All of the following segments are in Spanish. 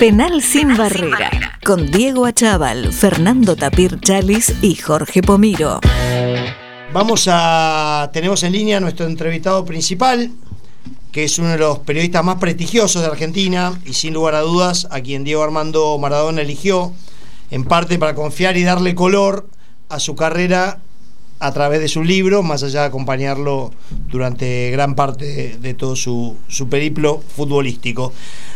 Penal sin barrera, con Diego Achával, Fernando Tapir Chalis y Jorge Pomiro. Vamos a. Tenemos en línea a nuestro entrevistado principal, que es uno de los periodistas más prestigiosos de Argentina y sin lugar a dudas a quien Diego Armando Maradona eligió, en parte para confiar y darle color a su carrera a través de su libro, más allá de acompañarlo durante gran parte de, todo su, su, periplo futbolístico.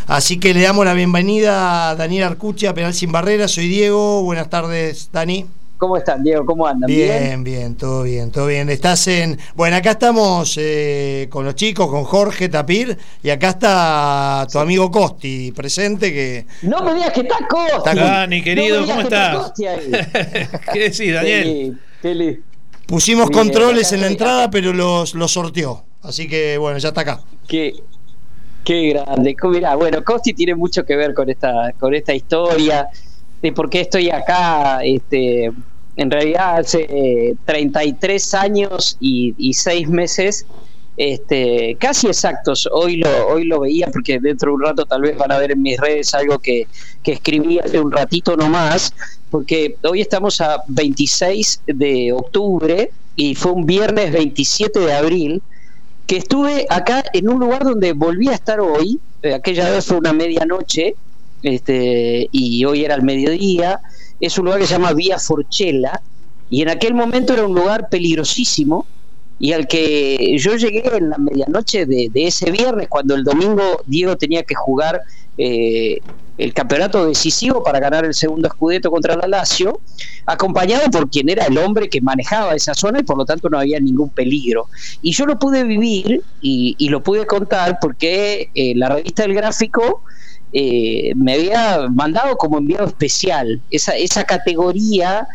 Así que le damos la bienvenida a Daniel Arcucci a Penal Sin Barreras. Soy Diego. Buenas tardes, Dani. ¿Cómo están, Diego? ¿Cómo andan? Bien, bien, todo bien, todo bien. Estás en. Bueno, acá estamos eh, con los chicos, con Jorge Tapir, y acá está tu amigo Costi presente. que No me digas que está Costi. Dani, querido, ¿cómo estás? ¿Qué decís, Daniel? Pusimos controles en la entrada, pero los, los sorteó. Así que bueno, ya está acá. Qué, qué grande. Mira, bueno, Costi tiene mucho que ver con esta, con esta historia de por qué estoy acá. Este, en realidad hace 33 años y, y 6 meses este, casi exactos. Hoy lo, hoy lo veía porque dentro de un rato tal vez van a ver en mis redes algo que, que escribí hace un ratito nomás, porque hoy estamos a 26 de octubre y fue un viernes 27 de abril que estuve acá en un lugar donde volví a estar hoy, eh, aquella vez fue una medianoche, este, y hoy era el mediodía, es un lugar que se llama Vía Forchella, y en aquel momento era un lugar peligrosísimo, y al que yo llegué en la medianoche de, ese viernes, cuando el domingo Diego tenía que jugar eh, el campeonato decisivo para ganar el segundo escudeto contra la Lazio, acompañado por quien era el hombre que manejaba esa zona y por lo tanto no había ningún peligro. Y yo lo pude vivir y, lo pude contar porque eh, la revista del gráfico eh, me había mandado como enviado especial esa, esa categoría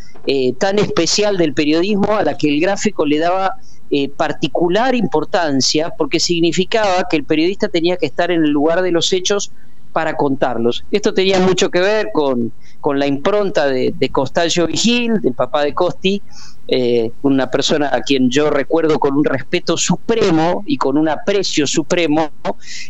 tan especial del periodismo a la que el gráfico le daba eh, particular importancia porque significaba que el periodista tenía que estar en el lugar de los hechos para contarlos. Esto tenía mucho que ver con, con la impronta de, de Costallo Vigil, del papá de Costi, eh, una persona a quien yo recuerdo con un respeto supremo y con un aprecio supremo,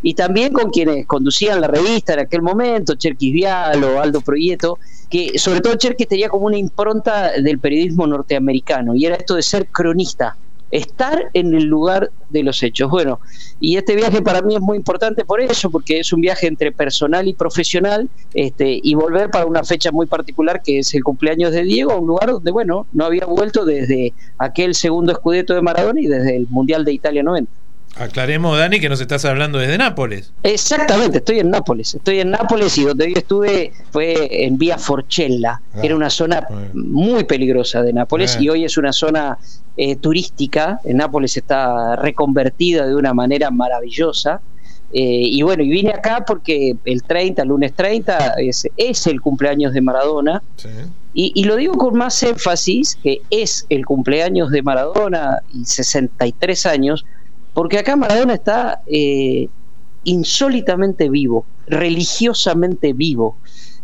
y también con quienes conducían la revista en aquel momento, Cherkis Vial o Aldo Proyecto, que sobre todo Cherkis tenía como una impronta del periodismo norteamericano, y era esto de ser cronista, estar en el lugar de los hechos. Bueno, y este viaje para mí es muy importante por eso, porque es un viaje entre personal y profesional, este, y volver para una fecha muy particular que es el cumpleaños de Diego, a un lugar donde, bueno, no había vuelto desde aquel segundo escudeto de Maradona y desde el Mundial de Italia 90. Aclaremos, Dani, que nos estás hablando desde Nápoles. Exactamente, estoy en Nápoles. Estoy en Nápoles y donde yo estuve fue en Vía Forchella, que era una zona muy peligrosa de Nápoles y hoy es una zona eh, turística. En Nápoles está reconvertida de una manera maravillosa. Eh, y bueno, y vine acá porque el 30, el lunes 30, es, es el cumpleaños de Maradona. Y, y, lo digo con más énfasis, que es el cumpleaños de Maradona y 63 años, porque acá Maradona está eh, insólitamente vivo, religiosamente vivo.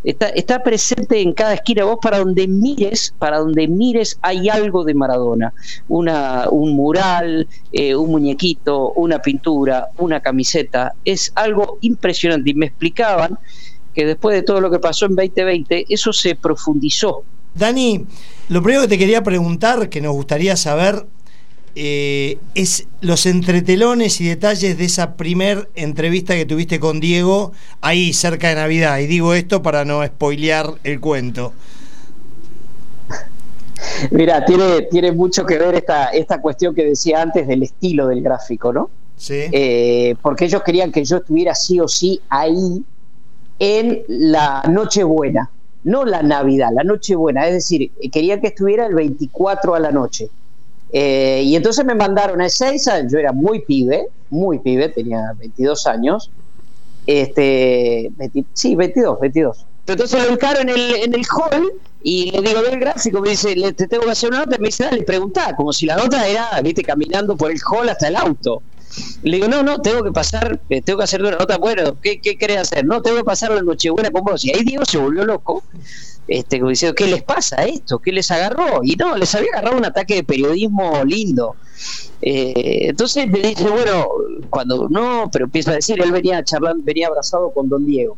Está, presente en cada esquina. Vos para donde mires, para donde mires hay algo de Maradona. Una, un mural, eh, un muñequito, una pintura, una camiseta. Es algo impresionante. Y me explicaban que después de todo lo que pasó en 2020, eso se profundizó. Dani, lo primero que te quería preguntar, que nos gustaría saber, eh, es los entretelones y detalles de esa primer entrevista que tuviste con Diego ahí cerca de Navidad. Y digo esto para no spoilear el cuento. Mira, tiene, tiene mucho que ver esta, esta cuestión que decía antes del estilo del gráfico, ¿no? Sí. Eh, porque ellos querían que yo estuviera sí o sí ahí en la Nochebuena, no la Navidad, la Nochebuena. Es decir, querían que estuviera el 24 a la noche. Eh, y entonces me mandaron a Ezeiza, yo era muy pibe, muy pibe, tenía 22 años. Este, sí, 22, 22. Entonces lo ubicaron en el, en el hall y le digo, ve el gráfico, me dice, le, te tengo que hacer una nota, me dice, dale, preguntá, como si la nota era, viste, caminando por el hall hasta el auto. Le digo, no, no, tengo que pasar, eh, tengo que hacer una nota, bueno, ¿qué, qué querés hacer? No, tengo que pasar la Nochebuena con vos. Y ahí Diego se volvió loco este, diciendo, ¿qué les pasa esto? ¿Qué les agarró? Y no, les había agarrado un ataque de periodismo lindo. Eh, entonces me dice, bueno, cuando no, pero empieza a decir, él venía charlando, venía abrazado con don Diego.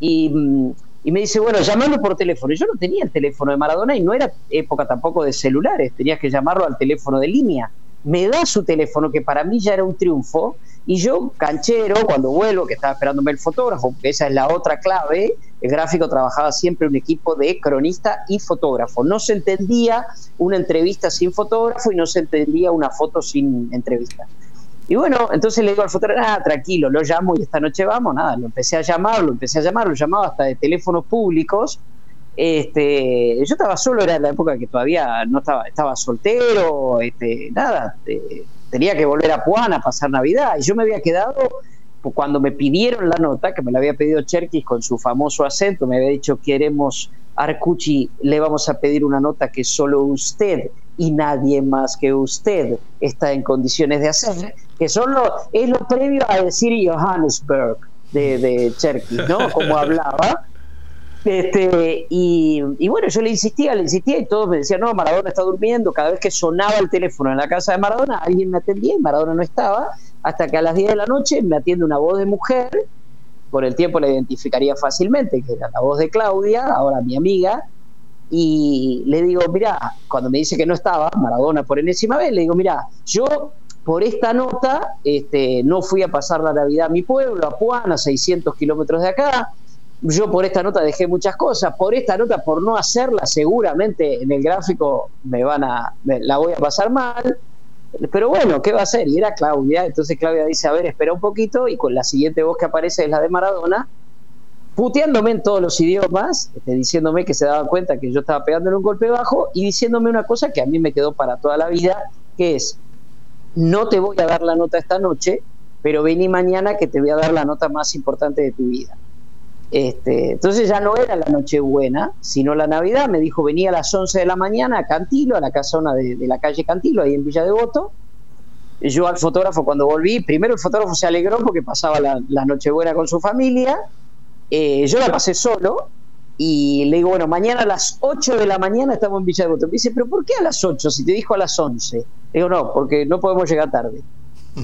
y, me dice, bueno, llamando por teléfono. yo no tenía el teléfono de Maradona y no era época tampoco de celulares, tenías que llamarlo al teléfono de línea. Me da su teléfono, que para mí ya era un triunfo, y yo, canchero, cuando vuelvo, que estaba esperándome el fotógrafo, que esa es la otra clave, el gráfico trabajaba siempre un equipo de cronista y fotógrafo. No se entendía una entrevista sin fotógrafo y no se entendía una foto sin entrevista. Y bueno, entonces le digo al fotógrafo, ah, tranquilo, lo llamo y esta noche vamos, nada, lo empecé a llamar, lo empecé a llamar, lo llamaba hasta de teléfonos públicos. Este, yo estaba solo, era la época que todavía no estaba, estaba soltero, este, nada, eh, tenía que volver a Puan a pasar Navidad. Y yo me había quedado, pues, cuando me pidieron la nota, que me la había pedido Cherkis con su famoso acento, me había dicho, queremos, Arcucci, le vamos a pedir una nota que solo usted y nadie más que usted está en condiciones de hacer, que solo es lo previo a decir Johannesburg de, de Cherkis, ¿no? Como hablaba. Este, y, bueno, yo le insistía, le insistía y todos me decían, no, Maradona está durmiendo. Cada vez que sonaba el teléfono en la casa de Maradona, alguien me atendía y Maradona no estaba, hasta que a las 10 de la noche me atiende una voz de mujer, por el tiempo la identificaría fácilmente, que era la voz de Claudia, ahora mi amiga, y le digo, mira, cuando me dice que no estaba, Maradona por enésima vez, le digo, mira, yo por esta nota este, no fui a pasar la Navidad a mi pueblo, a Puan, a 600 kilómetros de acá, yo por esta nota dejé muchas cosas, por esta nota, por no hacerla, seguramente en el gráfico me van a, la voy a pasar mal, pero bueno, ¿qué va a hacer? Y era Claudia, entonces Claudia dice, a ver, espera un poquito, y con la siguiente voz que aparece es la de Maradona, puteándome en todos los idiomas, este, diciéndome que se daba cuenta que yo estaba pegándole un golpe bajo y diciéndome una cosa que a mí me quedó para toda la vida, que es, no te voy a dar la nota esta noche, pero vení mañana que te voy a dar la nota más importante de tu vida. Este, entonces ya no era la Nochebuena, sino la Navidad. Me dijo, venía a las 11 de la mañana a Cantilo, a la casona de, la calle Cantilo, ahí en Villa Devoto. Yo al fotógrafo cuando volví, primero el fotógrafo se alegró porque pasaba la, Nochebuena con su familia. Eh, yo la pasé solo y le digo, bueno, mañana a las 8 de la mañana estamos en Villa Devoto. Me dice, pero ¿por qué a las 8 si te dijo a las 11? Le digo, no, porque no podemos llegar tarde.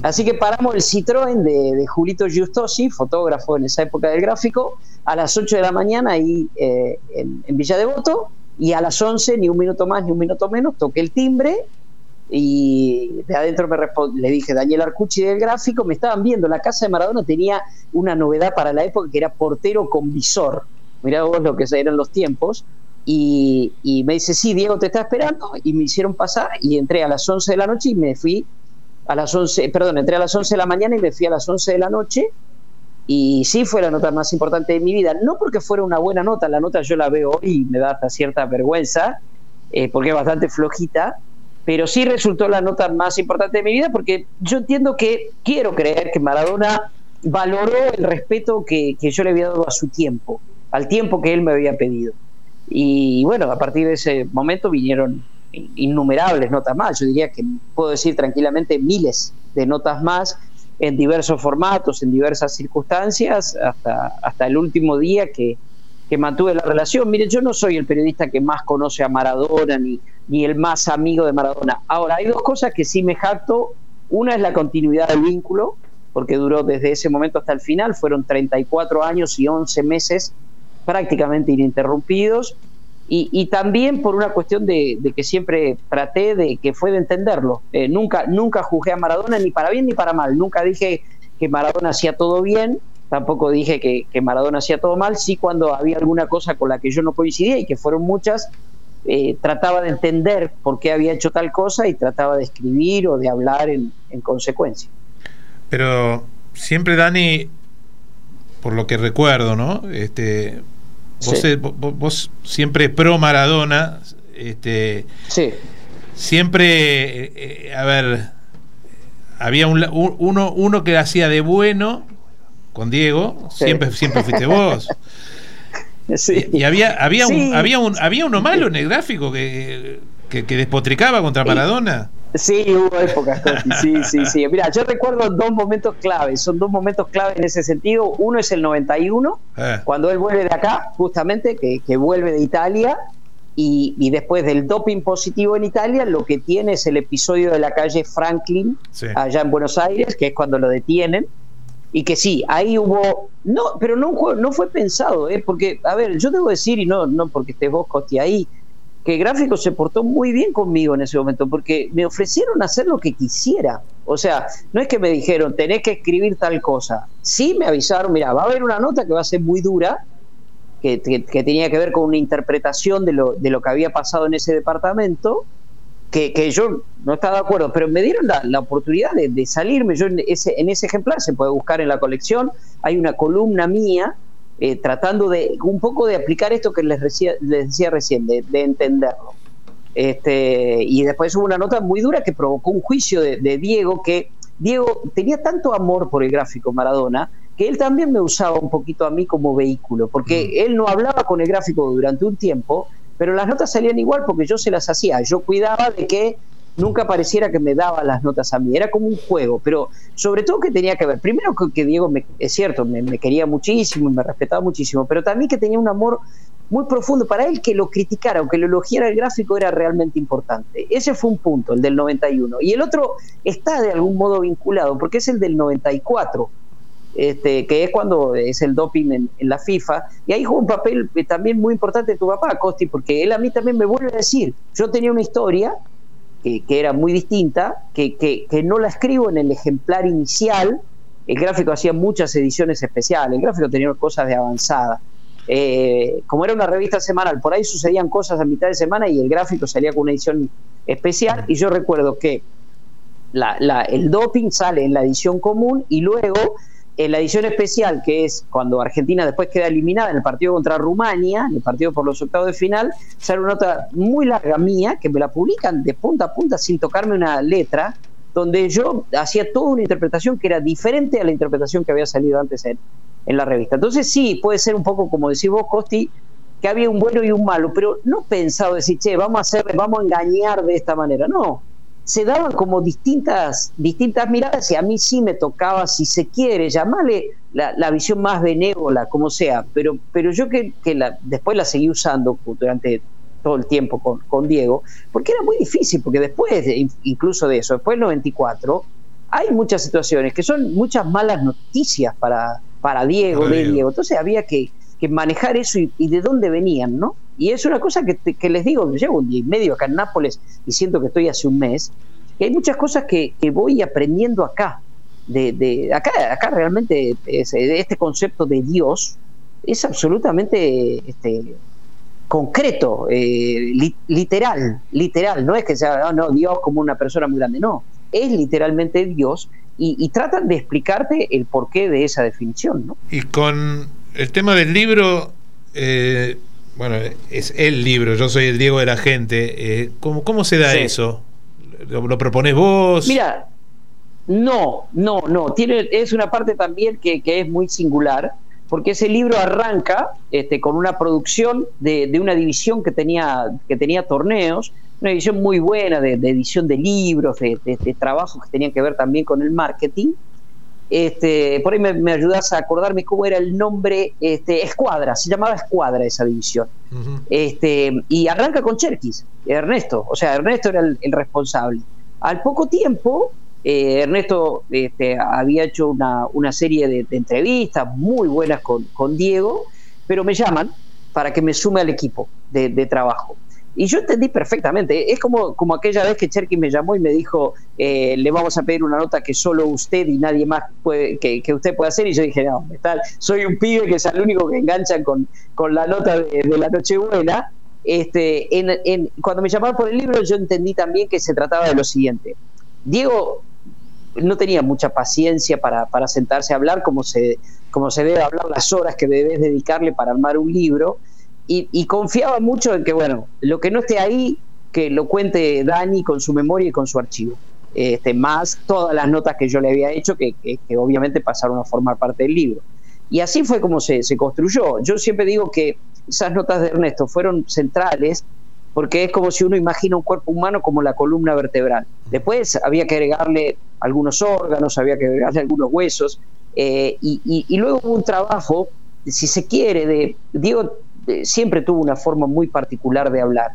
Así que paramos el Citroën de, Julito Giustosi, fotógrafo en esa época del gráfico, a las 8 de la mañana ahí eh, en, Villa Devoto, y a las 11, ni un minuto más ni un minuto menos, toqué el timbre y de adentro me le dije, Daniel Arcucci del gráfico, me estaban viendo, la casa de Maradona tenía una novedad para la época que era portero con visor, mirá vos lo que eran los tiempos, y, y me dice, sí, Diego te está esperando, y me hicieron pasar, y entré a las 11 de la noche y me fui a las 11, perdón, entré a las 11 de la mañana y me fui a las 11 de la noche. Y sí fue la nota más importante de mi vida. No porque fuera una buena nota, la nota yo la veo y me da hasta cierta vergüenza, eh, porque es bastante flojita, pero sí resultó la nota más importante de mi vida porque yo entiendo que quiero creer que Maradona valoró el respeto que, que yo le había dado a su tiempo, al tiempo que él me había pedido. Y bueno, a partir de ese momento vinieron innumerables notas más, yo diría que puedo decir tranquilamente miles de notas más en diversos formatos, en diversas circunstancias, hasta, hasta el último día que, que mantuve la relación. Mire, yo no soy el periodista que más conoce a Maradona ni, ni el más amigo de Maradona. Ahora, hay dos cosas que sí me jacto. Una es la continuidad del vínculo, porque duró desde ese momento hasta el final, fueron 34 años y 11 meses prácticamente ininterrumpidos y, también por una cuestión de, que siempre traté de que fue de entenderlo. Eh, nunca, nunca juzgué a Maradona ni para bien ni para mal. Nunca dije que Maradona hacía todo bien, tampoco dije que, Maradona hacía todo mal. Sí, cuando había alguna cosa con la que yo no coincidía y que fueron muchas, eh, trataba de entender por qué había hecho tal cosa y trataba de escribir o de hablar en, en consecuencia. Pero siempre, Dani, por lo que recuerdo, ¿no? Este, Vos, siempre pro Maradona, este, sí. siempre, eh, eh, a ver, había un, uno, uno que hacía de bueno con Diego, siempre, siempre fuiste vos. Y, había, había, un, había, un, había uno malo en el gráfico que, que, despotricaba contra Maradona. Sí, hubo épocas, sí, sí, sí. Mira, yo recuerdo dos momentos clave, son dos momentos clave en ese sentido. Uno es el 91, eh. cuando él vuelve de acá, justamente, que, que vuelve de Italia, y, y, después del doping positivo en Italia, lo que tiene es el episodio de la calle Franklin, allá en Buenos Aires, que es cuando lo detienen. y que sí, ahí hubo, no, pero no, no fue pensado, ¿eh? porque, a ver, yo debo decir, y no, no porque estés vos, Costi, ahí, que Gráfico se portó muy bien conmigo en ese momento, porque me ofrecieron hacer lo que quisiera. O sea, no es que me dijeron, tenés que escribir tal cosa. Sí me avisaron, mira, va a haber una nota que va a ser muy dura, que, tenía que ver con una interpretación de lo, de lo que había pasado en ese departamento, que, que, yo no estaba de acuerdo, pero me dieron la, la oportunidad de, de, salirme. Yo en ese, en ese ejemplar se puede buscar en la colección, hay una columna mía eh, tratando de un poco de aplicar esto que les decía, les decía recién, de, entenderlo. Este, y después hubo una nota muy dura que provocó un juicio de, Diego, que Diego tenía tanto amor por el gráfico Maradona, que él también me usaba un poquito a mí como vehículo, porque mm. él no hablaba con el gráfico durante un tiempo, pero las notas salían igual porque yo se las hacía, yo cuidaba de que nunca pareciera que me daba las notas a mí, era como un juego, pero sobre todo que tenía que ver, primero que, Diego es cierto, me, quería muchísimo, me respetaba muchísimo, pero también que tenía un amor muy profundo para él que lo criticara o que lo elogiara el gráfico era realmente importante. Ese fue un punto, el del 91. Y el otro está de algún modo vinculado, porque es el del 94. Este, que es cuando es el doping en, la FIFA, y ahí juega un papel también muy importante tu papá, Costi, porque él a mí también me vuelve a decir, yo tenía una historia que, era muy distinta, que, que, no la escribo en el ejemplar inicial. El gráfico hacía muchas ediciones especiales, el gráfico tenía cosas de avanzada. Eh, como era una revista semanal, por ahí sucedían cosas a mitad de semana y el gráfico salía con una edición especial. Y yo recuerdo que la, la, el doping sale en la edición común y luego en la edición especial, que es cuando Argentina después queda eliminada en el partido contra Rumania, en el partido por los octavos de final, sale una nota muy larga mía que me la publican de punta a punta sin tocarme una letra, donde yo hacía toda una interpretación que era diferente a la interpretación que había salido antes en, la revista. Entonces sí, puede ser un poco como decís vos, Costi, que había un bueno y un malo, pero no pensado decir, che, vamos a hacer, vamos a engañar de esta manera. No, se daban como distintas, distintas miradas y a mí sí me tocaba, si se quiere, llamarle la, visión más benévola, como sea, pero, pero yo que, que la, después la seguí usando durante todo el tiempo con, con, Diego, porque era muy difícil, porque después, incluso de eso, después del 94, hay muchas situaciones que son muchas malas noticias para, para Diego, de Diego. Entonces había que, que manejar eso y, y, de dónde venían, ¿no? Y es una cosa que, les digo, llevo un día y medio acá en Nápoles y siento que estoy hace un mes, que hay muchas cosas que, voy aprendiendo acá. De, acá, acá realmente este concepto de Dios es absolutamente este, concreto, eh, literal, literal. No es que sea, oh, no, Dios como una persona muy grande, no. Es literalmente Dios y, tratan de explicarte el porqué de esa definición. ¿no? Y con el tema del libro, eh, bueno, es el libro, yo soy el Diego de la gente. Eh, ¿cómo, ¿Cómo se da eso? ¿Lo, ¿Lo, propones vos? Mira, no, no, no. Tiene, es una parte también que, que es muy singular, porque ese libro arranca este, con una producción de, de, una división que tenía, que tenía torneos, una división muy buena de, de edición de libros, de, de, trabajos que tenían que ver también con el marketing. Este, por ahí me, ayudas a acordarme cómo era el nombre, este, Escuadra, se llamaba Escuadra esa división. este, y arranca con Cherkis, Ernesto, o sea, Ernesto era el, responsable. Al poco tiempo, eh, Ernesto este, había hecho una, una serie de, entrevistas muy buenas con, con, Diego, pero me llaman para que me sume al equipo de, de trabajo. Y yo entendí perfectamente. Es como, como aquella vez que Cherky me llamó y me dijo, eh, le vamos a pedir una nota que solo usted y nadie más puede, que, usted puede hacer. Y yo dije, no, tal, soy un pibe que es el único que engancha con, con la nota de, la Nochebuena. Este, en, cuando me llamaron por el libro, yo entendí también que se trataba de lo siguiente. Diego no tenía mucha paciencia para, para sentarse a hablar como se, como se debe hablar las horas que debes dedicarle para armar un libro y, confiaba mucho en que, bueno, lo que no esté ahí, que lo cuente Dani con su memoria y con su archivo. Este, más todas las notas que yo le había hecho, que, obviamente pasaron a formar parte del libro. Y así fue como se, construyó. Yo siempre digo que esas notas de Ernesto fueron centrales porque es como si uno imagina un cuerpo humano como la columna vertebral. Después había que agregarle algunos órganos, había que agregarle algunos huesos, eh, y, y, luego hubo un trabajo, si se quiere, de Diego siempre tuvo una forma muy particular de hablar.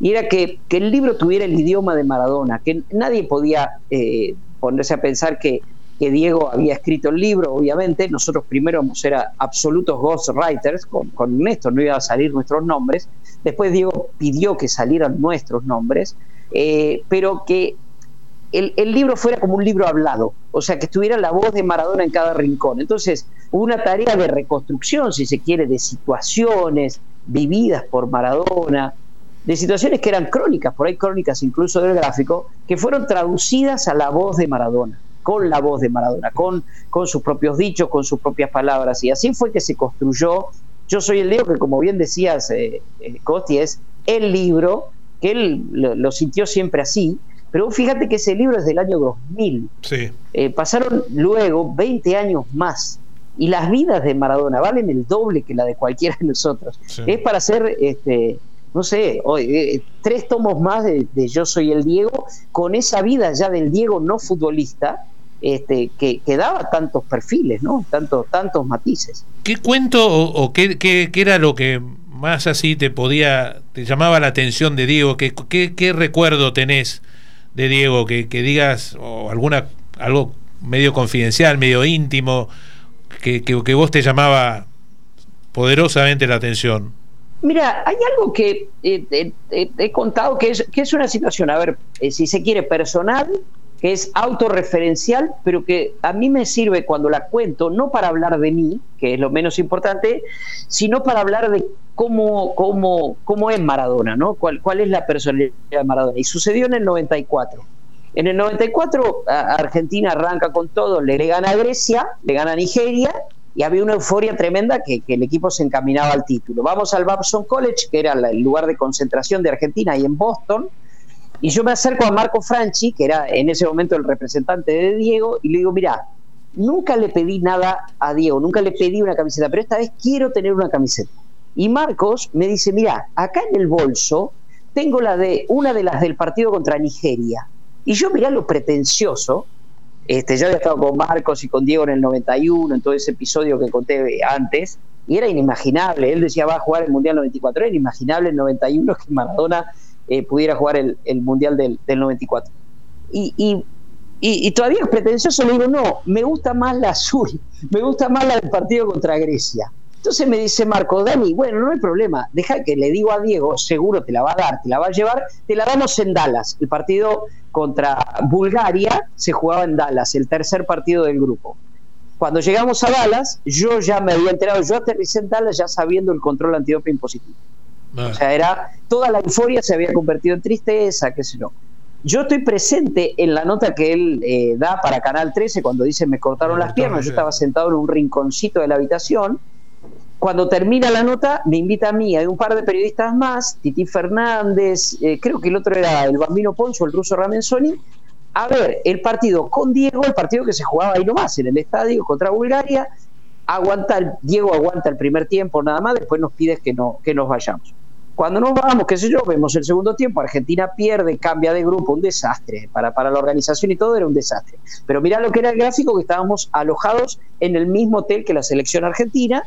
Y era que, el libro tuviera el idioma de Maradona, que nadie podía eh, ponerse a pensar que, que Diego había escrito el libro, obviamente. Nosotros primero era absolutos ghostwriters, con, con esto no iban a salir nuestros nombres. Después Diego pidió que salieran nuestros nombres, eh, pero que el, libro fuera como un libro hablado, o sea, que estuviera la voz de Maradona en cada rincón. Entonces, una tarea de reconstrucción, si se quiere, de situaciones vividas por Maradona, de situaciones que eran crónicas, por ahí crónicas incluso del gráfico, que fueron traducidas a la voz de Maradona con la voz de Maradona, con, sus propios dichos, con sus propias palabras. Y así fue que se construyó Yo Soy el Leo, que como bien decías, eh, eh, Costi, es el libro, que él lo, sintió siempre así, pero fíjate que ese libro es del año 2000. Sí. Eh, pasaron luego 20 años más. Y las vidas de Maradona valen el doble que la de cualquiera de nosotros. Es para hacer este, no sé, hoy, tres tomos más de, Yo Soy el Diego, con esa vida ya del Diego no futbolista, este, que, que, daba tantos perfiles, ¿no? Tantos, tantos matices. ¿Qué cuento o, qué, qué, era lo que más así te podía, te llamaba la atención de Diego? ¿Qué, qué, recuerdo tenés de Diego? Que, digas, o alguna, algo medio confidencial, medio íntimo, que, que vos te llamaba poderosamente la atención. Mira, hay algo que eh, eh, eh, he contado que es, que es una situación, a ver, si se quiere, personal, que es autorreferencial, pero que a mí me sirve cuando la cuento, no para hablar de mí, que es lo menos importante, sino para hablar de cómo, cómo, cómo es Maradona, ¿no? ¿Cuál, ¿Cuál es la personalidad de Maradona? Y sucedió en el 94. En el 94 Argentina arranca con todo, le gana a Grecia, le gana a Nigeria y había una euforia tremenda que, el equipo se encaminaba al título. Vamos al Babson College, que era el lugar de concentración de Argentina, y en Boston, y yo me acerco a Marco Franchi, que era en ese momento el representante de Diego, y le digo, mira, nunca le pedí nada a Diego, nunca le pedí una camiseta, pero esta vez quiero tener una camiseta. Y Marcos me dice, mira, acá en el bolso tengo la de una de las del partido contra Nigeria. Y yo mirá lo pretencioso, este, yo había estado con Marcos y con Diego en el 91, en todo ese episodio que conté antes, y era inimaginable. Él decía, va a jugar el Mundial 94. Era inimaginable el 91 que Maradona eh, pudiera jugar el, Mundial del, 94. Y, todavía es pretencioso, le digo, no, me gusta más la azul, me gusta más la del partido contra Grecia. Entonces me dice Marco, Dani, bueno, no hay problema, deja que le digo a Diego, seguro te la va a dar, te la va a llevar, te la damos en Dallas. El partido contra Bulgaria se jugaba en Dallas, el tercer partido del grupo. Cuando llegamos a Dallas, yo ya me había enterado, yo aterricé en Dallas ya sabiendo el control antidoping positivo. Ah. O sea, era toda la euforia se había convertido en tristeza, qué sé yo. Yo estoy presente en la nota que él eh, da para Canal 13 cuando dice me cortaron las piernas. Yo estaba sentado en un rinconcito de la habitación cuando termina la nota, me invita a mí, hay un par de periodistas más, Titi Fernández, eh, creo que el otro era el Bambino Ponzo, el ruso Ramenzoni, a ver el partido con Diego, el partido que se jugaba ahí nomás, en el estadio contra Bulgaria. Aguanta, Diego aguanta el primer tiempo nada más, después nos pides que, no, que nos vayamos. Cuando nos vamos, qué sé yo, vemos el segundo tiempo, Argentina pierde, cambia de grupo, un desastre. Para, para la organización y todo era un desastre. Pero mira lo que era el gráfico, que estábamos alojados en el mismo hotel que la selección argentina,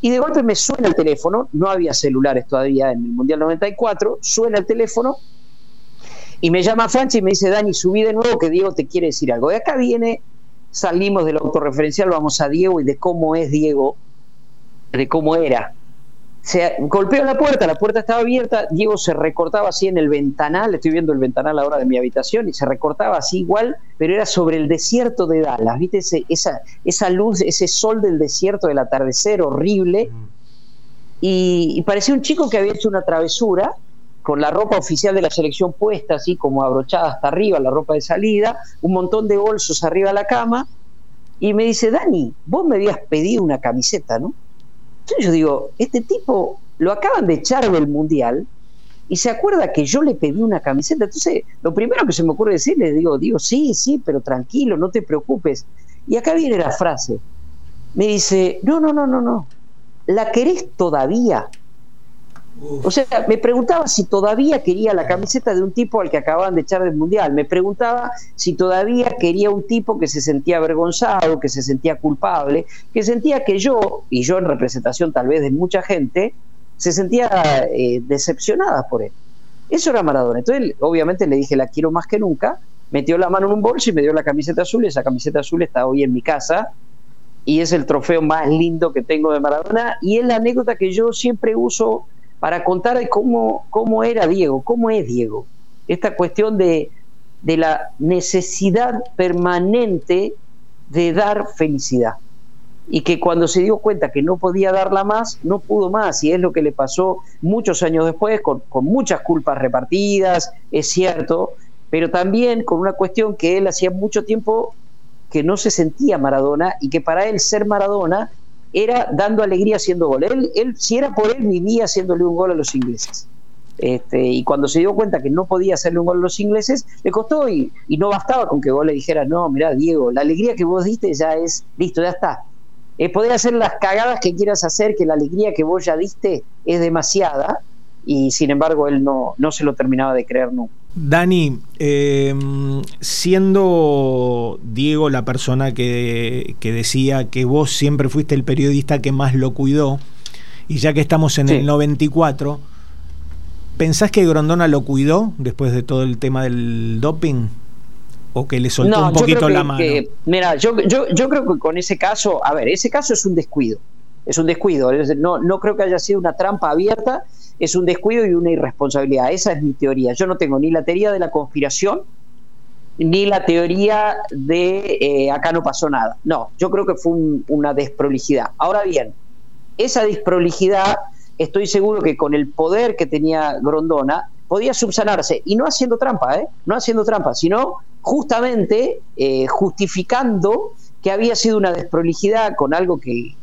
y de golpe me suena el teléfono, no había celulares todavía en el Mundial 94, suena el teléfono y me llama Franchi y me dice, Dani, subí de nuevo que Diego te quiere decir algo. De acá viene, salimos del autorreferencial, vamos a Diego y de cómo es Diego, de cómo era se golpeó la puerta, la puerta estaba abierta, Diego se recortaba así en el ventanal, estoy viendo el ventanal ahora de mi habitación, y se recortaba así igual, pero era sobre el desierto de Dallas, ¿viste? esa, esa luz, ese sol del desierto del atardecer horrible, y, parecía un chico que había hecho una travesura, con la ropa oficial de la selección puesta, así como abrochada hasta arriba, la ropa de salida, un montón de bolsos arriba de la cama, y me dice, Dani, vos me habías pedido una camiseta, ¿no? Entonces yo digo, este tipo lo acaban de echar del mundial y se acuerda que yo le pedí una camiseta. Entonces, lo primero que se me ocurre decirle, digo, digo, sí, sí, pero tranquilo, no te preocupes. Y acá viene la frase. Me dice, no, no, no, no, no. ¿La querés todavía? O sea, me preguntaba si todavía quería la camiseta de un tipo al que acababan de echar del mundial. Me preguntaba si todavía quería un tipo que se sentía avergonzado, que se sentía culpable, que sentía que yo, y yo en representación tal vez de mucha gente, se sentía eh, decepcionada por él. Eso era Maradona. Entonces, obviamente le dije, la quiero más que nunca. metió la mano en un bolso y me dio la camiseta azul. Esa camiseta azul está hoy en mi casa y es el trofeo más lindo que tengo de Maradona y es la anécdota que yo siempre uso para contar cómo, cómo era Diego, cómo es Diego. Esta cuestión de, de la necesidad permanente de dar felicidad y que cuando se dio cuenta que no podía darla más, no pudo más, y es lo que le pasó muchos años después, con, con, muchas culpas repartidas, es cierto, pero también con una cuestión que él hacía mucho tiempo que no se sentía Maradona y que para él ser Maradona era dando alegría haciendo gol. Él, él si era por él, vivía haciéndole un gol a los ingleses. Este, y cuando se dio cuenta que no podía hacerle un gol a los ingleses, le costó y, y no bastaba con que vos le dijeras, no, mira Diego, la alegría que vos diste ya es, listo, ya está. Eh, hacer las cagadas que quieras hacer, que la alegría que vos ya diste es demasiada, y sin embargo él no, no se lo terminaba de creer nunca. Dani, eh, siendo Diego la persona que, que, decía que vos siempre fuiste el periodista que más lo cuidó, y ya que estamos en sí. el 94, ¿pensás que Grondona lo cuidó después de todo el tema del doping? ¿O que le soltó no, un poquito que, la mano? Que, mira, yo, yo, yo creo que con ese caso, a ver, ese caso es un descuido, es un descuido, no, no creo que haya sido una trampa abierta, es un descuido y una irresponsabilidad. Esa es mi teoría. Yo no tengo ni la teoría de la conspiración, ni la teoría de eh, acá no pasó nada. No, yo creo que fue un, una desprolijidad. Ahora bien, esa desprolijidad, estoy seguro que con el poder que tenía Grondona, podía subsanarse, y no haciendo trampa, ¿eh? no haciendo trampa, sino justamente eh, justificando que había sido una desprolijidad con algo que,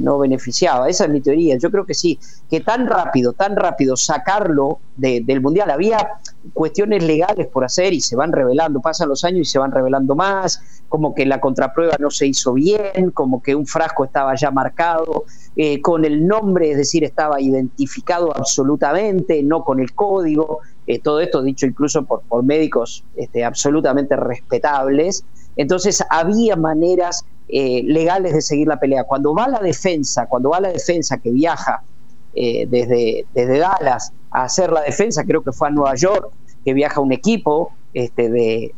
no beneficiaba. Esa es mi teoría. Yo creo que sí, que tan rápido, tan rápido sacarlo de, del Mundial. Había cuestiones legales por hacer y se van revelando, pasan los años y se van revelando más, como que la contraprueba no se hizo bien, como que un frasco estaba ya marcado eh, con el nombre, es decir, estaba identificado absolutamente, no con el código. Eh, todo esto dicho incluso por, por médicos este, absolutamente respetables. Entonces había maneras eh, legales de seguir la pelea. Cuando va la defensa, cuando va la defensa que viaja eh, desde, desde Dallas a hacer la defensa, creo que fue a Nueva York, que viaja un equipo este, de,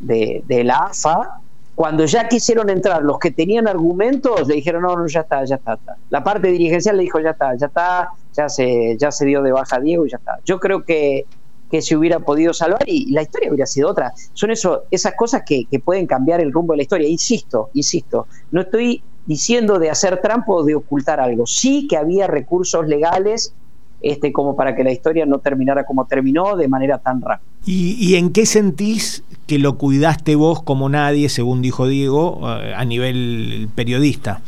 de, la AFA, cuando ya quisieron entrar los que tenían argumentos, le dijeron, no, no, ya está, ya está. está. La parte dirigencial le dijo, ya está, ya está, ya se, ya se dio de baja Diego y ya está. Yo creo que que se hubiera podido salvar y la historia hubiera sido otra. Son eso, esas cosas que, que, pueden cambiar el rumbo de la historia. Insisto, insisto, no estoy diciendo de hacer trampa o de ocultar algo. Sí que había recursos legales este, como para que la historia no terminara como terminó de manera tan rápida. ¿Y, ¿Y, en qué sentís que lo cuidaste vos como nadie, según dijo Diego, a nivel periodista?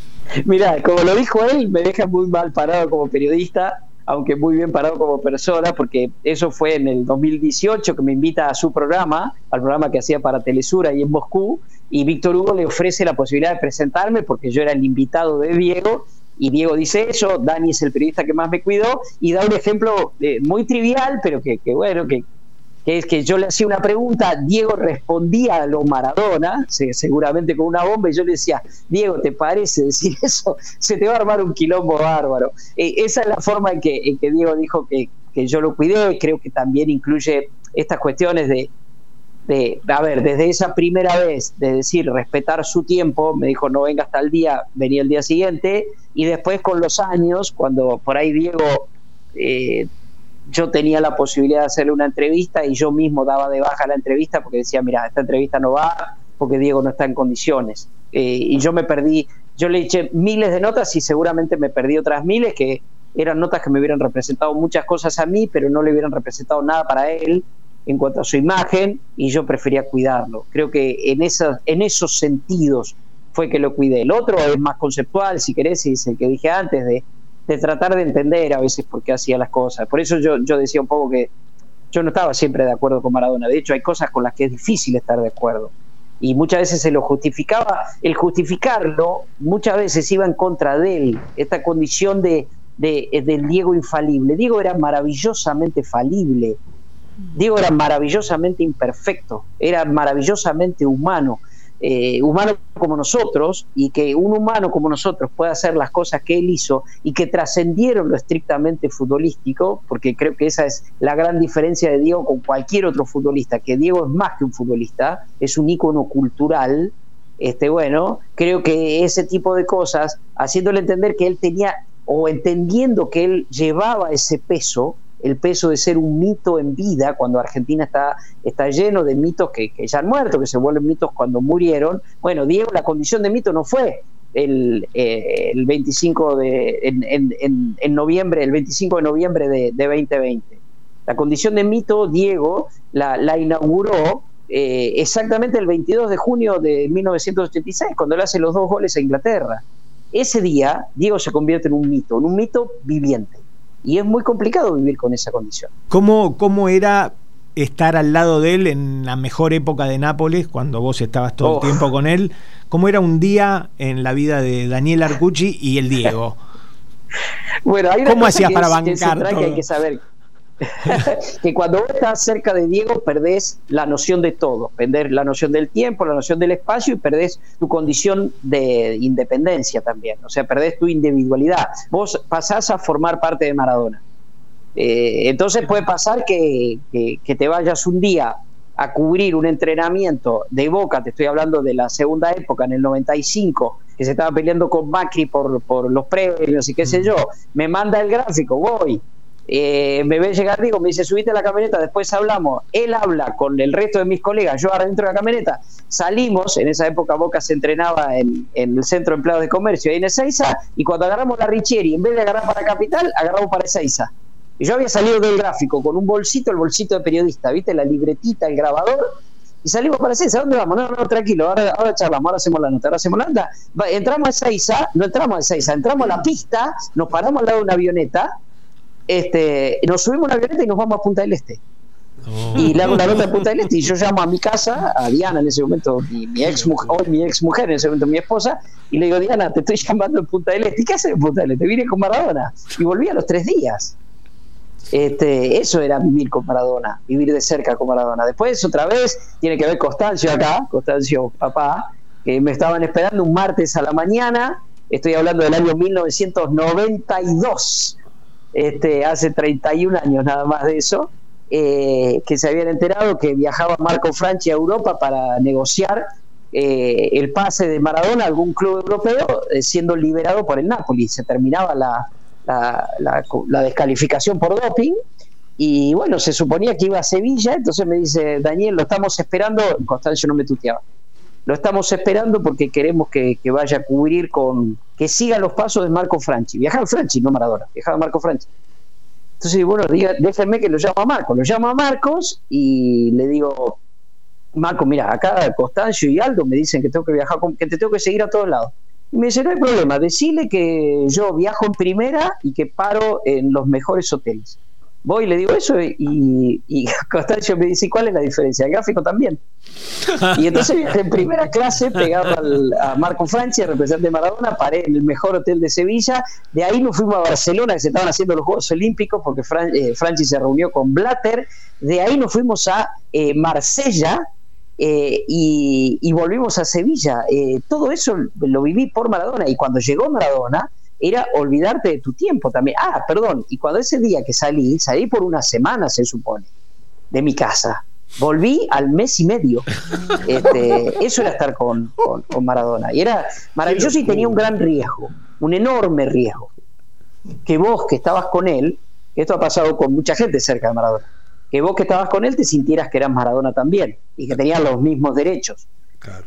Mira, como lo dijo él, me deja muy mal parado como periodista aunque muy bien parado como persona, porque eso fue en el 2018 que me invita a su programa, al programa que hacía para Telesur ahí en Moscú, y Víctor Hugo le ofrece la posibilidad de presentarme porque yo era el invitado de Diego, y Diego dice eso, Dani es el periodista que más me cuidó, y da un ejemplo eh, muy trivial, pero que bueno, que, que es que yo le hacía una pregunta, Diego respondía a lo Maradona, seguramente con una bomba, y yo le decía, Diego, ¿te parece decir eso? Se te va a armar un quilombo bárbaro. Eh, esa es la forma en que, en que Diego dijo que, que, yo lo cuidé, creo que también incluye estas cuestiones de, de, a ver, desde esa primera vez de decir respetar su tiempo, me dijo no venga hasta el día, venía el día siguiente, y después con los años, cuando por ahí Diego... Eh, yo tenía la posibilidad de hacerle una entrevista y yo mismo daba de baja la entrevista porque decía, mira, esta entrevista no va porque Diego no está en condiciones. Eh, y yo me perdí, yo le eché miles de notas y seguramente me perdí otras miles que eran notas que me hubieran representado muchas cosas a mí, pero no le hubieran representado nada para él en cuanto a su imagen y yo prefería cuidarlo. Creo que en, esas, en esos sentidos fue que lo cuidé. El otro es más conceptual, si querés, y es el que dije antes, de de tratar de entender a veces por qué hacía las cosas. Por eso yo, yo decía un poco que yo no estaba siempre de acuerdo con Maradona. De hecho, hay cosas con las que es difícil estar de acuerdo. Y muchas veces se lo justificaba. El justificarlo muchas veces iba en contra de él. Esta condición de, de, del Diego infalible. Diego era maravillosamente falible. Diego era maravillosamente imperfecto. Era maravillosamente humano. Eh, humano como nosotros y que un humano como nosotros pueda hacer las cosas que él hizo y que trascendieron lo estrictamente futbolístico, porque creo que esa es la gran diferencia de Diego con cualquier otro futbolista, que Diego es más que un futbolista, es un ícono cultural. Este, bueno, creo que ese tipo de cosas, haciéndole entender que él tenía, o entendiendo que él llevaba ese peso, el peso de ser un mito en vida, cuando Argentina está, está lleno de mitos que, ya han muerto, que se vuelven mitos cuando murieron. Bueno, Diego, la condición de mito no fue el, eh, el 25 de, en, noviembre, el 25 de noviembre de, 2020. La condición de mito, Diego, la, inauguró eh, exactamente el 22 de junio de 1986, cuando le hace los dos goles a Inglaterra. Ese día, Diego se convierte en un mito, en un mito viviente y es muy complicado vivir con esa condición. ¿Cómo, cómo era estar al lado de él en la mejor época de Nápoles, cuando vos estabas todo el oh. tiempo con él? ¿Cómo era un día en la vida de Daniel Arcucci y el Diego? bueno, ¿Cómo hacías para bancar? Que hay que saber que cuando vos estás cerca de Diego perdés la noción de todo, perdés la noción del tiempo, la noción del espacio y perdés tu condición de independencia también, o sea, perdés tu individualidad. Vos pasás a formar parte de Maradona. Eh, entonces puede pasar que, te vayas un día a cubrir un entrenamiento de Boca, te estoy hablando de la segunda época, en el 95, que se estaba peleando con Macri por, por los premios y qué sé yo, me manda el gráfico, voy, eh, me ve llegar, digo, me dice, subiste a la camioneta, después hablamos, él habla con el resto de mis colegas, yo adentro de la camioneta, salimos, en esa época Boca se entrenaba en, el Centro de Empleados de Comercio, ahí en Ezeiza, y cuando agarramos la Richieri, en vez de agarrar para Capital, agarramos para Ezeiza. Y yo había salido del gráfico con un bolsito, el bolsito de periodista, ¿viste? La libretita, el grabador, y salimos para Ezeiza. ¿Dónde vamos? No, no, tranquilo, ahora, charlamos, ahora hacemos la nota, ahora hacemos la nota. entramos a Ezeiza, no entramos a Ezeiza, entramos a la pista, nos paramos al lado de una avioneta, este, nos subimos a una avioneta y nos vamos a Punta del Este. Oh. Y le hago una nota en Punta del Este y yo llamo a mi casa, a Diana en ese momento, mi, ex mujer, hoy mi ex mujer, en ese momento mi esposa, y le digo, Diana, te estoy llamando en Punta del Este. ¿Y qué haces en Punta del Este? Vine con Maradona. Y volví a los tres días. Este, eso era vivir con Maradona, vivir de cerca con Maradona. Después, otra vez, tiene que ver Constancio acá, Constancio papá, que me estaban esperando un martes a la mañana, estoy hablando del año 1992 este, hace 31 años nada más de eso, eh, que se habían enterado que viajaba Marco Franchi a Europa para negociar eh, el pase de Maradona a algún club europeo, eh, siendo liberado por el Napoli. Se terminaba la, la, descalificación por doping. Y bueno, se suponía que iba a Sevilla, entonces me dice, Daniel, lo estamos esperando, Constancio no me tuteaba, lo estamos esperando porque queremos que, vaya a cubrir con, que siga los pasos de Marco Franchi. Viajaba Franchi, no Maradona, viajaba Marco Franchi. Entonces, bueno, diga, déjenme que lo llamo a Marcos. Lo llamo a Marcos y le digo, Marco, mira, acá Constancio y Aldo me dicen que tengo que viajar, que te tengo que seguir a todos lados. Y me dice, no hay problema, decirle que yo viajo en primera y que paro en los mejores hoteles. Voy y le digo eso y, y me dice, ¿cuál es la diferencia? El gráfico también. Y entonces en primera clase, pegado a Marco Franchi, representante de Maradona, paré en el mejor hotel de Sevilla. De ahí nos fuimos a Barcelona, que se estaban haciendo los Juegos Olímpicos, porque eh, Franchi se reunió con Blatter. De ahí nos fuimos a eh, Marsella, eh, y, y, volvimos a Sevilla. todo eso lo viví por Maradona y cuando llegó Maradona era olvidarte de tu tiempo también. Ah, perdón, y cuando ese día que salí, salí por una semana, se supone, de mi casa. Volví al mes y medio. Este, eso era estar con, con, Maradona. Y era maravilloso y tenía un gran riesgo, un enorme riesgo. Que vos que estabas con él, esto ha pasado con mucha gente cerca de Maradona, que vos que estabas con él te sintieras que eras Maradona también y que tenías los mismos derechos.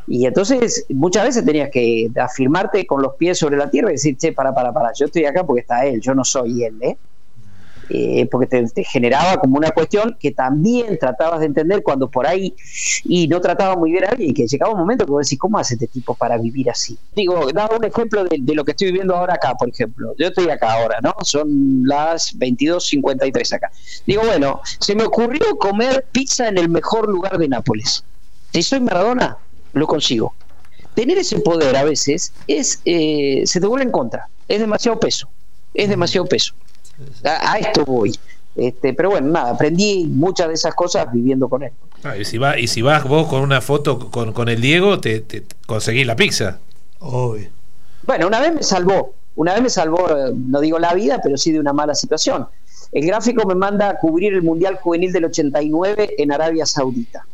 Y entonces muchas veces tenías que afirmarte con los pies sobre la tierra y decir, che, para, para, para, yo estoy acá porque está él, yo no soy él, ¿eh? eh porque te, generaba como una cuestión que también tratabas de entender cuando por ahí y no trataba muy bien a alguien, que llegaba un momento que vos decís, ¿cómo hace este tipo para vivir así? Digo, daba un ejemplo de, de, lo que estoy viviendo ahora acá, por ejemplo. Yo estoy acá ahora, ¿no? Son las 22.53 acá. Digo, bueno, se me ocurrió comer pizza en el mejor lugar de Nápoles. Si soy Maradona, lo consigo. Tener ese poder a veces es eh, se te vuelve en contra, es demasiado peso, es demasiado peso. A, esto voy. Este, pero bueno, nada, aprendí muchas de esas cosas viviendo con él. Ah, y, si va, y si vas vos con una foto con, con el Diego, te, te conseguís la pizza. Obvio. Bueno, una vez me salvó, una vez me salvó, no digo la vida, pero sí de una mala situación. El gráfico me manda a cubrir el Mundial Juvenil del 89 en Arabia Saudita.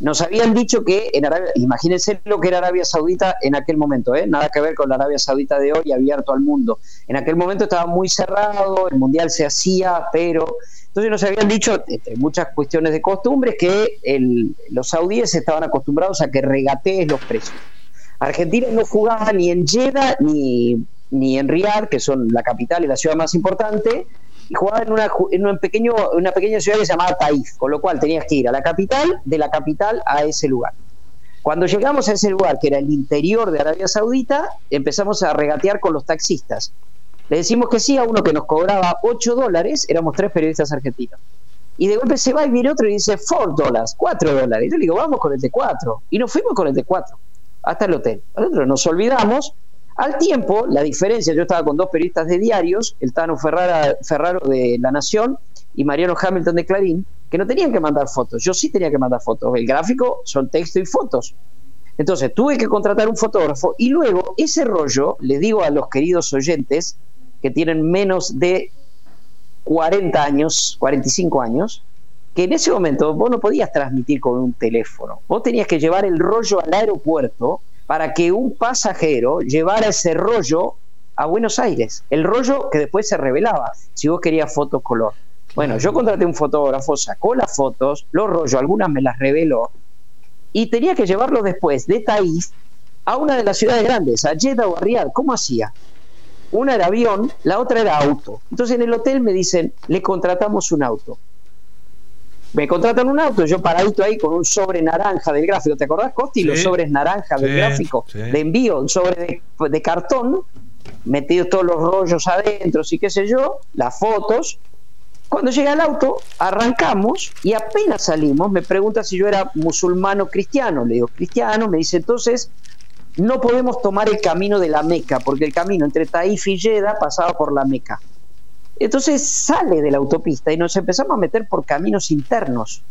Nos habían dicho que en Arabia, imagínense lo que era Arabia Saudita en aquel momento, ¿eh? nada que ver con la Arabia Saudita de hoy abierto al mundo. En aquel momento estaba muy cerrado, el mundial se hacía, pero entonces nos habían dicho, entre muchas cuestiones de costumbres, que los saudíes estaban acostumbrados a que regatees los precios. Argentina no jugaba ni en Jeddah ni, ni en Riyadh, que son la capital y la ciudad más importante, y jugaba en una, en un pequeño, una pequeña ciudad que se llamaba Taif, con lo cual tenías que ir a la capital, de la capital a ese lugar. Cuando llegamos a ese lugar, que era el interior de Arabia Saudita, empezamos a regatear con los taxistas. Le decimos que sí a uno que nos cobraba 8 dólares, éramos tres periodistas argentinos. Y de golpe se va y viene otro y dice 4 dólares, 4 dólares. Y yo le digo, vamos con el de 4. Y nos fuimos con el de 4 hasta el hotel. Nosotros nos olvidamos al tiempo, la diferencia, yo estaba con dos periodistas de diarios, el Tano Ferraro de La Nación y Mariano Hamilton de Clarín, que no tenían que mandar fotos. Yo sí tenía que mandar fotos. El gráfico son texto y fotos. Entonces tuve que contratar un fotógrafo y luego ese rollo, le digo a los queridos oyentes que tienen menos de 40 años, 45 años, que en ese momento vos no podías transmitir con un teléfono. Vos tenías que llevar el rollo al aeropuerto para que un pasajero llevara ese rollo a Buenos Aires. El rollo que después se revelaba, si vos querías fotos color. Bueno, yo contraté un fotógrafo, sacó las fotos, los rollos, algunas me las reveló, y tenía que llevarlo después de Taif a una de las ciudades grandes, a Jeddah o a Riyadh. ¿Cómo hacía? Una era avión, la otra era auto. Entonces en el hotel me dicen, le contratamos un auto me contratan un auto, yo paradito ahí con un sobre naranja del gráfico, ¿te acordás, Costi? Los sobres naranja del gráfico de envío, un sobre de, cartón, metidos todos los rollos adentro, y qué sé yo, las fotos. Cuando llega el auto, arrancamos y apenas salimos, me pregunta si yo era musulmano o cristiano. Le digo, cristiano, me dice, entonces no podemos tomar el camino de la Meca, porque el camino entre Taif y Jeddah pasaba por la Meca. Entonces sale de la autopista y nos empezamos a meter por caminos internos.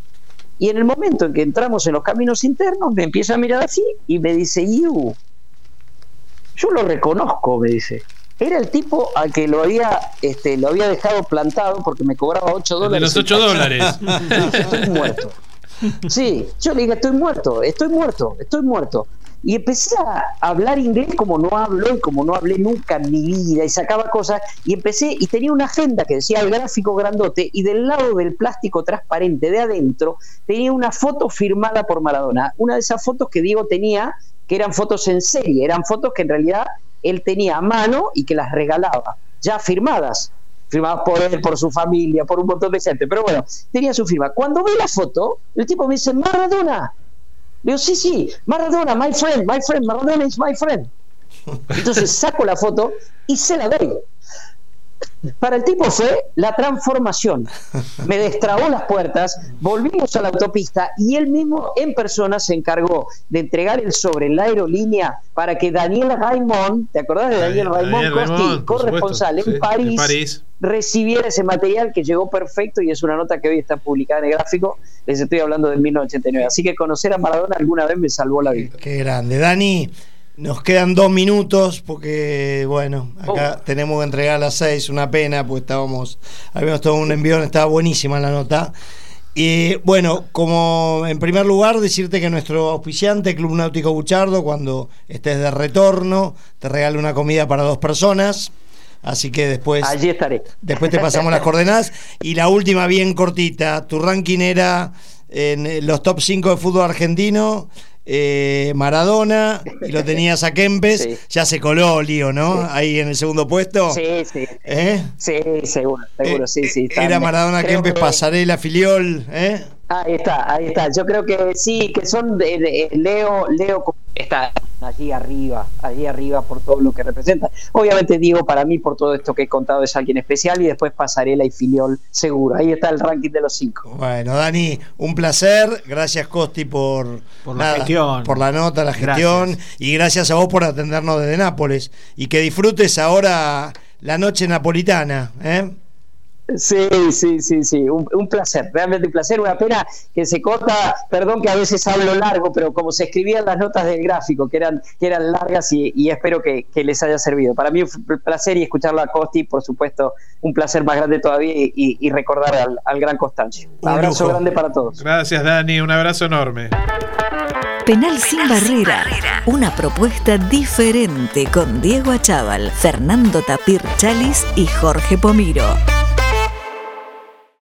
Y en el momento en que entramos en los caminos internos, me empieza a mirar así y me dice, Iu, yo lo reconozco, me dice. Era el tipo al que lo había, este, lo había dejado plantado porque me cobraba 8 dólares. De los 8 dólares. estoy muerto. Sí, yo le dije, estoy muerto, estoy muerto, estoy muerto. Y empecé a hablar inglés como no hablo y como no hablé nunca en mi vida y sacaba cosas y empecé y tenía una agenda que decía el gráfico grandote y del lado del plástico transparente de adentro tenía una foto firmada por Maradona, una de esas fotos que Diego tenía que eran fotos en serie, eran fotos que en realidad él tenía a mano y que las regalaba, ya firmadas, firmadas por él, por su familia, por un montón de gente, pero bueno, tenía su firma. Cuando ve la foto, el tipo me dice, Maradona, digo, sí, sí, Maradona, my friend, my friend, Maradona is my friend. Entonces saco la foto y se la doy. Para el tipo fue la transformación. Me destrabó las puertas, volvimos a la autopista y él mismo en persona se encargó de entregar el sobre en la aerolínea para que Daniel Raimond, ¿te acordás de Daniel Raimond Costi, corresponsal en París, recibiera ese material que llegó perfecto y es una nota que hoy está publicada en el gráfico. Les estoy hablando del 1989. Así que conocer a Maradona alguna vez me salvó la vida. Qué grande. Dani. Nos quedan dos minutos porque, bueno, acá oh. tenemos que entregar a las seis, una pena, pues estábamos, habíamos tomado un envío, estaba buenísima la nota. Y bueno, como en primer lugar, decirte que nuestro auspiciante, Club Náutico Buchardo, cuando estés de retorno, te regala una comida para dos personas. Así que después. Allí estaré. Después te pasamos las coordenadas. Y la última, bien cortita. Tu ranking era en los top 5 de fútbol argentino. Eh, Maradona y lo tenías a Kempes, ya se coló lío, ¿no? Ahí en el segundo puesto. Sí, sí. ¿Eh? Sí, seguro, seguro, sí, sí. Eh, era Maradona, Kempes, Pasarela, Filiol, ¿eh? Ahí está, ahí está. Yo creo que sí, que son de, Leo, Leo está allí arriba, allí arriba por todo lo que representa. Obviamente digo para mí por todo esto que he contado es alguien especial y después Pasarela y Filiol seguro. Ahí está el ranking de los cinco. Bueno, Dani, un placer. Gracias Costi por, la gestión, por la nota, la gestión y gracias a vos por atendernos desde Nápoles y que disfrutes ahora la noche napolitana, ¿eh? Sí, sí, sí, sí, un, placer, realmente un placer, una pena que se corta, perdón que a veces hablo largo, pero como se escribían las notas del gráfico, que eran, que eran largas y, espero que, les haya servido. Para mí un placer y escucharlo a Costi, por supuesto, un placer más grande todavía y, recordar al, gran Costancho. Un abrazo grande para todos. Gracias, Dani, un abrazo enorme. Penal sin barrera, una propuesta diferente con Diego Achával, Fernando Tapir Chalis y Jorge Pomiro.